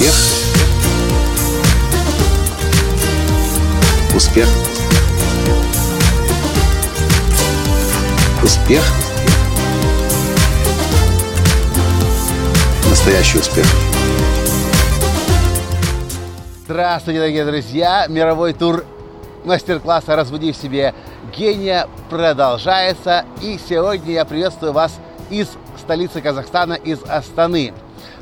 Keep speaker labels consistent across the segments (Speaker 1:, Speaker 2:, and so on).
Speaker 1: Успех. Успех. Успех. Настоящий успех.
Speaker 2: Здравствуйте, дорогие друзья! Мировой тур мастер-класса «Разбуди в себе гения» продолжается. И сегодня я приветствую вас из столицы Казахстана, из Астаны.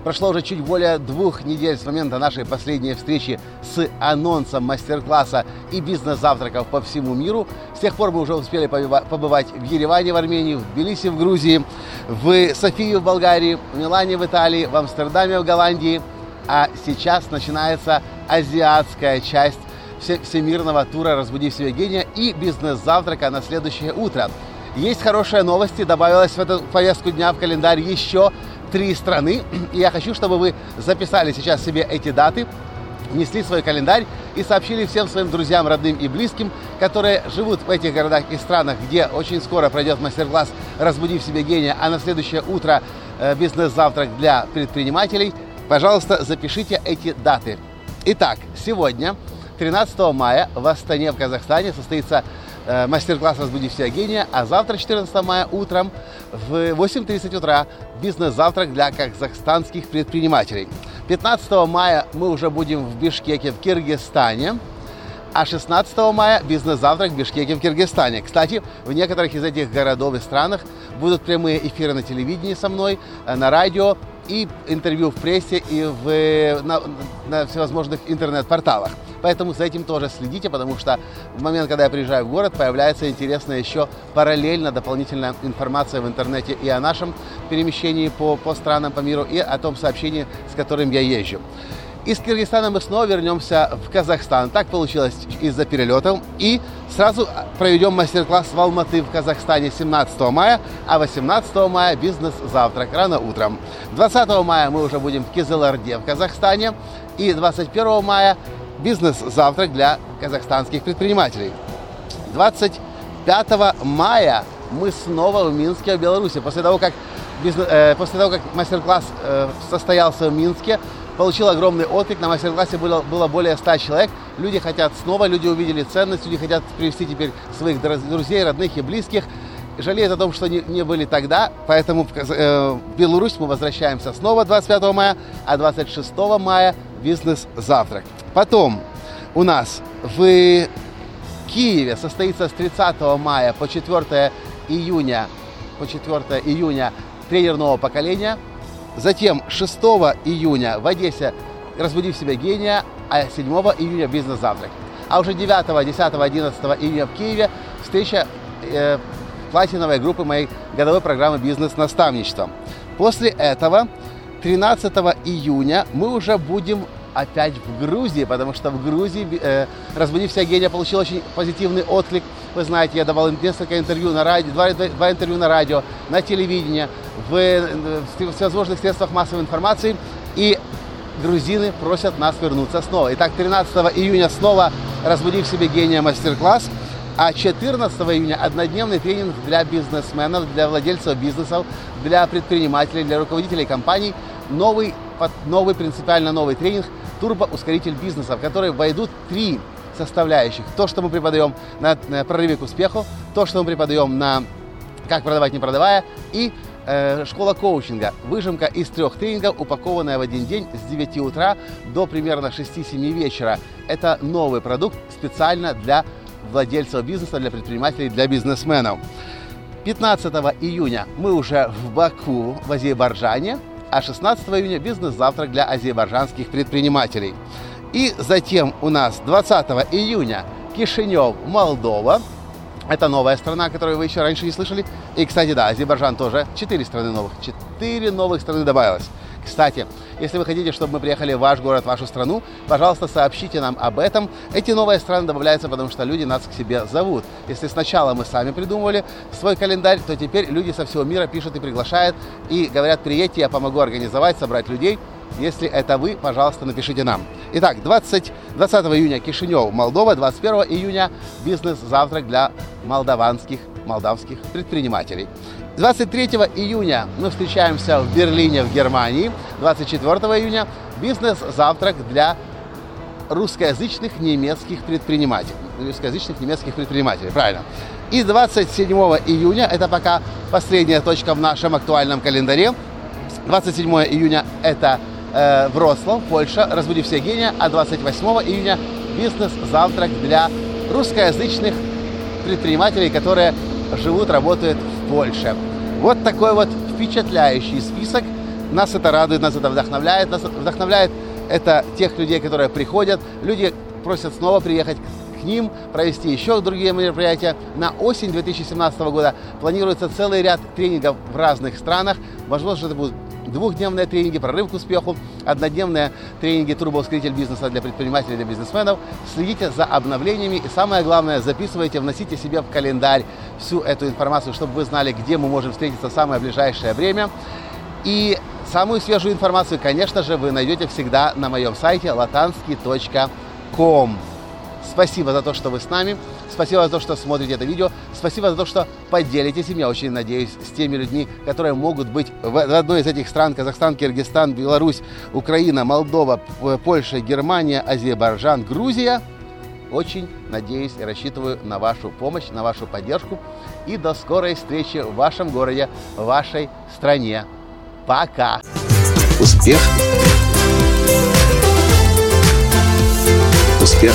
Speaker 2: Прошло уже чуть более двух недель с момента нашей последней встречи с анонсом мастер-класса и бизнес-завтраков по всему миру. С тех пор мы уже успели побывать в Ереване в Армении, в Тбилиси в Грузии, в Софии в Болгарии, в Милане в Италии, в Амстердаме в Голландии. А сейчас начинается азиатская часть всемирного тура «Разбуди в себе гения» и бизнес-завтрака на следующее утро. Есть хорошие новости, добавилось в эту повестку дня в календарь еще три страны. И я хочу, чтобы вы записали сейчас себе эти даты, внесли свой календарь и сообщили всем своим друзьям, родным и близким, которые живут в этих городах и странах, где очень скоро пройдет мастер-класс «Разбуди в себе гения», а на следующее утро э, бизнес-завтрак для предпринимателей. Пожалуйста, запишите эти даты. Итак, сегодня, 13 мая, в Астане, в Казахстане, состоится мастер-класс «Разбуди себя гения», а завтра, 14 мая, утром в 8.30 утра бизнес-завтрак для казахстанских предпринимателей. 15 мая мы уже будем в Бишкеке в Киргизстане, а 16 мая бизнес-завтрак в Бишкеке в Киргизстане. Кстати, в некоторых из этих городов и странах будут прямые эфиры на телевидении со мной, э, на радио и интервью в прессе и в, на, на всевозможных интернет-порталах. Поэтому за этим тоже следите, потому что в момент, когда я приезжаю в город, появляется интересная еще параллельно дополнительная информация в интернете и о нашем перемещении по, по странам, по миру, и о том сообщении, с которым я езжу. Из Киргизстана мы снова вернемся в Казахстан. Так получилось из-за перелетов. И сразу проведем мастер-класс в Алматы в Казахстане 17 мая, а 18 мая бизнес-завтрак рано утром. 20 мая мы уже будем в Кизыларде в Казахстане. И 21 мая бизнес-завтрак для казахстанских предпринимателей. 25 мая мы снова в Минске, в Беларуси. После того, как, бизнес, э, после того, как мастер-класс э, состоялся в Минске, получил огромный отклик. На мастер-классе было, было более 100 человек. Люди хотят снова, люди увидели ценность, люди хотят привести теперь своих друзей, родных и близких. Жалеют о том, что не, не были тогда, поэтому в, э, в Беларусь мы возвращаемся снова 25 мая, а 26 мая бизнес-завтрак. Потом у нас в Киеве состоится с 30 мая по 4 июня, по 4 июня тренер нового поколения. Затем 6 июня в Одессе «Разбуди в себя гения», а 7 июня «Бизнес-завтрак». А уже 9, 10, 11 июня в Киеве встреча э, платиновой группы моей годовой программы «Бизнес-наставничество». После этого 13 июня мы уже будем опять в Грузии, потому что в Грузии э, «Разбуди вся гения» получил очень позитивный отклик. Вы знаете, я давал несколько интервью на радио, два, два интервью на радио, на телевидении, в, в всевозможных средствах массовой информации. И грузины просят нас вернуться снова. Итак, 13 июня снова «Разбуди в себе гения» мастер-класс. А 14 июня однодневный тренинг для бизнесменов, для владельцев бизнесов, для предпринимателей, для руководителей компаний. Новый, новый принципиально новый тренинг турбоускоритель бизнеса, в который войдут три составляющих. То, что мы преподаем на прорыве к успеху, то, что мы преподаем на как продавать не продавая, и э, школа коучинга. Выжимка из трех тренингов, упакованная в один день с 9 утра до примерно 6-7 вечера. Это новый продукт специально для владельцев бизнеса, для предпринимателей, для бизнесменов. 15 июня мы уже в Баку, в Азербайджане а 16 июня бизнес-завтрак для азербайджанских предпринимателей. И затем у нас 20 июня Кишинев, Молдова. Это новая страна, которую вы еще раньше не слышали. И, кстати, да, Азербайджан тоже. Четыре страны новых. Четыре новых страны добавилось. Кстати, если вы хотите, чтобы мы приехали в ваш город, в вашу страну, пожалуйста, сообщите нам об этом. Эти новые страны добавляются, потому что люди нас к себе зовут. Если сначала мы сами придумывали свой календарь, то теперь люди со всего мира пишут и приглашают, и говорят, приедьте, я помогу организовать, собрать людей. Если это вы, пожалуйста, напишите нам. Итак, 20, 20 июня Кишинев, Молдова, 21 июня бизнес-завтрак для молдаванских молдавских предпринимателей. 23 июня мы встречаемся в Берлине, в Германии. 24 июня бизнес-завтрак для русскоязычных немецких предпринимателей. Русскоязычных немецких предпринимателей, правильно. И 27 июня, это пока последняя точка в нашем актуальном календаре, 27 июня это э, Вроцлав, Польша, «Разбуди все гения», а 28 июня бизнес-завтрак для русскоязычных предпринимателей, которые живут, работают в Польше. Вот такой вот впечатляющий список. Нас это радует, нас это вдохновляет. Нас вдохновляет это тех людей, которые приходят. Люди просят снова приехать к ним, провести еще другие мероприятия. На осень 2017 года планируется целый ряд тренингов в разных странах. Возможно, это будут двухдневные тренинги «Прорыв к успеху», однодневные тренинги «Турбоускоритель бизнеса» для предпринимателей и для бизнесменов. Следите за обновлениями и самое главное, записывайте, вносите себе в календарь всю эту информацию, чтобы вы знали, где мы можем встретиться в самое ближайшее время. И самую свежую информацию, конечно же, вы найдете всегда на моем сайте latansky.com. Спасибо за то, что вы с нами. Спасибо за то, что смотрите это видео. Спасибо за то, что поделитесь им, я очень надеюсь, с теми людьми, которые могут быть в одной из этих стран. Казахстан, Киргизстан, Беларусь, Украина, Молдова, Польша, Германия, Азербайджан, Грузия. Очень надеюсь и рассчитываю на вашу помощь, на вашу поддержку. И до скорой встречи в вашем городе, в вашей стране. Пока!
Speaker 1: Успех! Успех!